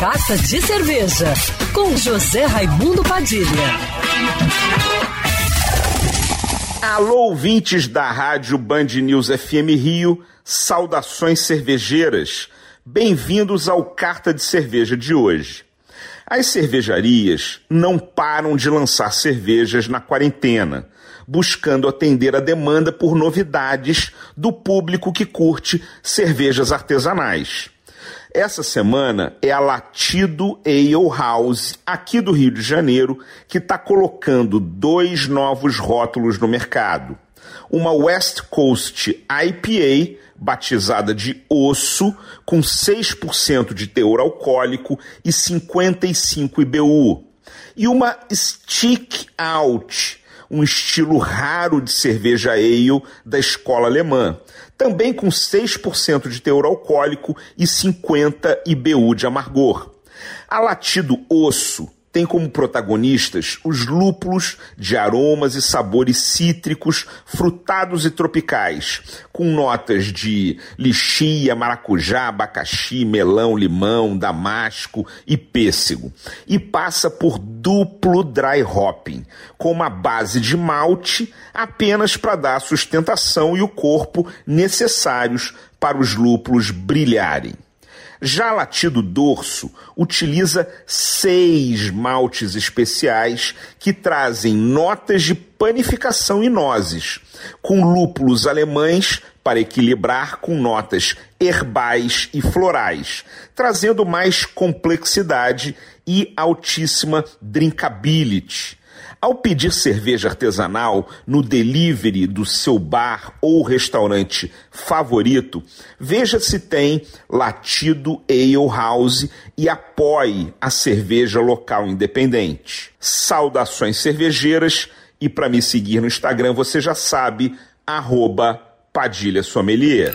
Carta de Cerveja, com José Raimundo Padilha. Alô, ouvintes da rádio Band News FM Rio, saudações cervejeiras. Bem-vindos ao Carta de Cerveja de hoje. As cervejarias não param de lançar cervejas na quarentena, buscando atender a demanda por novidades do público que curte cervejas artesanais. Essa semana é a Latido Ale House, aqui do Rio de Janeiro, que está colocando dois novos rótulos no mercado. Uma West Coast IPA, batizada de Osso, com 6% de teor alcoólico e 55 IBU. E uma Stick Out, um estilo raro de cerveja ale da escola alemã, também com 6% de teor alcoólico e 50 IBU de amargor. A latido osso tem como protagonistas os lúpulos de aromas e sabores cítricos, frutados e tropicais, com notas de lixia, maracujá, abacaxi, melão, limão, damasco e pêssego. E passa por duplo dry hopping, com uma base de malte apenas para dar sustentação e o corpo necessários para os lúpulos brilharem. Já Latido Dorso utiliza seis maltes especiais que trazem notas de panificação e nozes, com lúpulos alemães para equilibrar com notas herbais e florais, trazendo mais complexidade e altíssima drinkability. Ao pedir cerveja artesanal no delivery do seu bar ou restaurante favorito, veja se tem Latido Ale House e apoie a cerveja local independente. Saudações cervejeiras e para me seguir no Instagram você já sabe, arroba Padilha Sommelier.